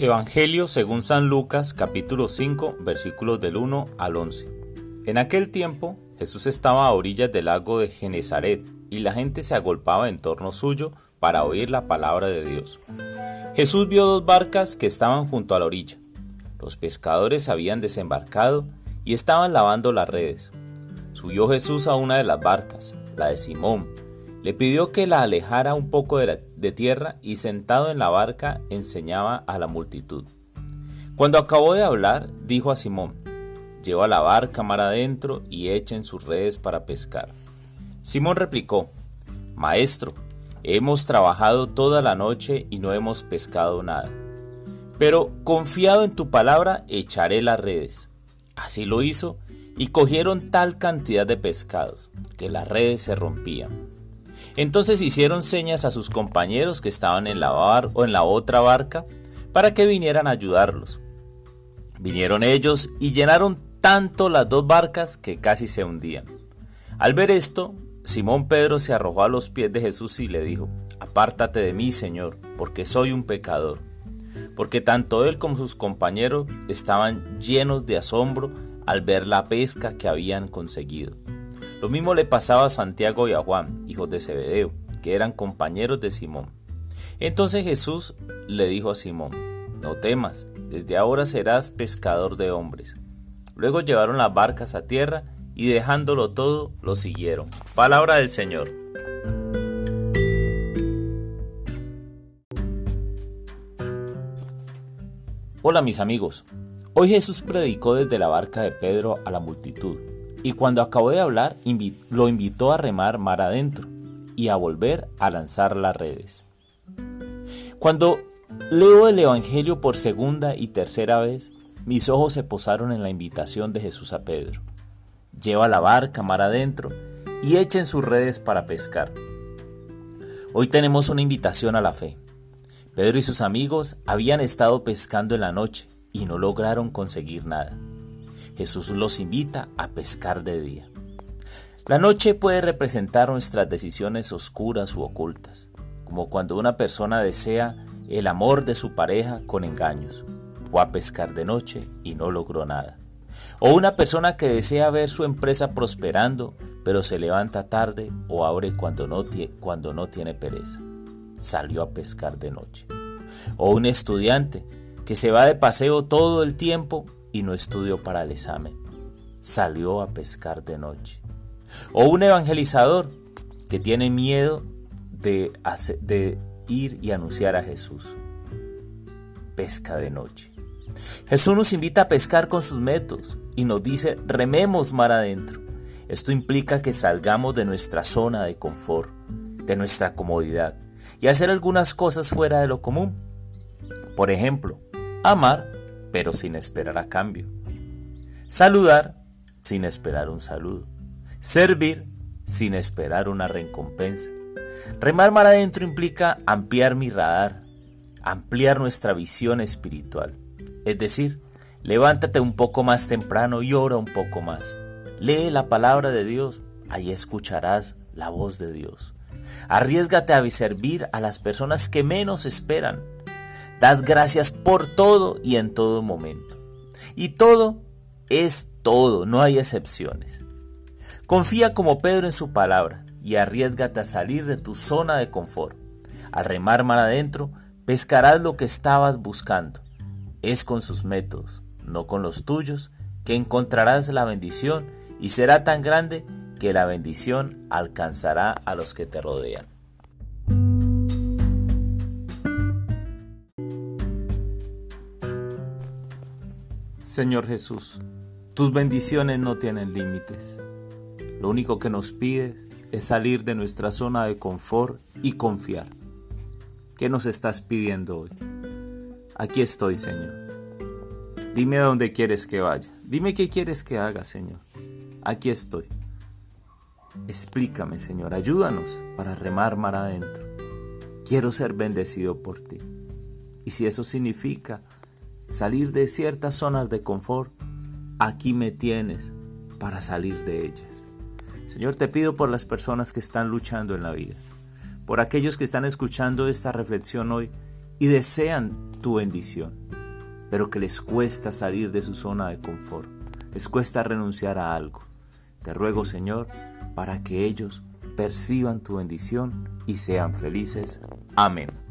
Evangelio según San Lucas capítulo 5 versículos del 1 al 11. En aquel tiempo Jesús estaba a orillas del lago de Genezaret y la gente se agolpaba en torno suyo para oír la palabra de Dios. Jesús vio dos barcas que estaban junto a la orilla. Los pescadores habían desembarcado y estaban lavando las redes. Subió Jesús a una de las barcas, la de Simón, le pidió que la alejara un poco de, tierra y sentado en la barca enseñaba a la multitud. Cuando acabó de hablar, dijo a Simón, lleva la barca mar adentro y echen sus redes para pescar. Simón replicó, Maestro, hemos trabajado toda la noche y no hemos pescado nada. Pero confiado en tu palabra, echaré las redes. Así lo hizo, y cogieron tal cantidad de pescados, que las redes se rompían. Entonces hicieron señas a sus compañeros que estaban en la bar o en la otra barca para que vinieran a ayudarlos. Vinieron ellos y llenaron tanto las dos barcas que casi se hundían. Al ver esto, Simón Pedro se arrojó a los pies de Jesús y le dijo, Apártate de mí, Señor, porque soy un pecador. Porque tanto él como sus compañeros estaban llenos de asombro al ver la pesca que habían conseguido. Lo mismo le pasaba a Santiago y a Juan, hijos de Zebedeo, que eran compañeros de Simón. Entonces Jesús le dijo a Simón, no temas, desde ahora serás pescador de hombres. Luego llevaron las barcas a tierra y dejándolo todo, lo siguieron. Palabra del Señor. Hola mis amigos, hoy Jesús predicó desde la barca de Pedro a la multitud y cuando acabó de hablar lo invitó a remar mar adentro y a volver a lanzar las redes. Cuando leo el Evangelio por segunda y tercera vez, mis ojos se posaron en la invitación de Jesús a Pedro. Lleva la barca mar adentro y echen sus redes para pescar. Hoy tenemos una invitación a la fe. Pedro y sus amigos habían estado pescando en la noche y no lograron conseguir nada. Jesús los invita a pescar de día. La noche puede representar nuestras decisiones oscuras u ocultas, como cuando una persona desea el amor de su pareja con engaños, o a pescar de noche y no logró nada. O una persona que desea ver su empresa prosperando, pero se levanta tarde o abre cuando no, cuando no tiene pereza. Salió a pescar de noche. O un estudiante que se va de paseo todo el tiempo y no estudió para el examen. Salió a pescar de noche. O un evangelizador que tiene miedo de, de ir y anunciar a Jesús. Pesca de noche. Jesús nos invita a pescar con sus métodos y nos dice rememos mar adentro. Esto implica que salgamos de nuestra zona de confort, de nuestra comodidad y hacer algunas cosas fuera de lo común. Por ejemplo, amar pero sin esperar a cambio. Saludar sin esperar un saludo. Servir sin esperar una recompensa. Remar mar adentro implica ampliar mi radar, ampliar nuestra visión espiritual. Es decir, levántate un poco más temprano y ora un poco más. Lee la palabra de Dios, ahí escucharás la voz de Dios. Arriesgate a servir a las personas que menos esperan Das gracias por todo y en todo momento. Y todo es todo, no hay excepciones. Confía como Pedro en su palabra y arriesgate a salir de tu zona de confort. Al remar mar adentro, pescarás lo que estabas buscando. Es con sus métodos, no con los tuyos, que encontrarás la bendición y será tan grande que la bendición alcanzará a los que te rodean. Señor Jesús, tus bendiciones no tienen límites. Lo único que nos pides es salir de nuestra zona de confort y confiar. ¿Qué nos estás pidiendo hoy? Aquí estoy, Señor. Dime a dónde quieres que vaya. Dime qué quieres que haga, Señor. Aquí estoy. Explícame, Señor. Ayúdanos para remar mar adentro. Quiero ser bendecido por ti. Y si eso significa salir de ciertas zonas de confort, aquí me tienes para salir de ellas. Señor, te pido por las personas que están luchando en la vida, por aquellos que están escuchando esta reflexión hoy y desean tu bendición, pero que les cuesta salir de su zona de confort, les cuesta renunciar a algo. Te ruego, Señor, para que ellos perciban tu bendición y sean felices. Amén.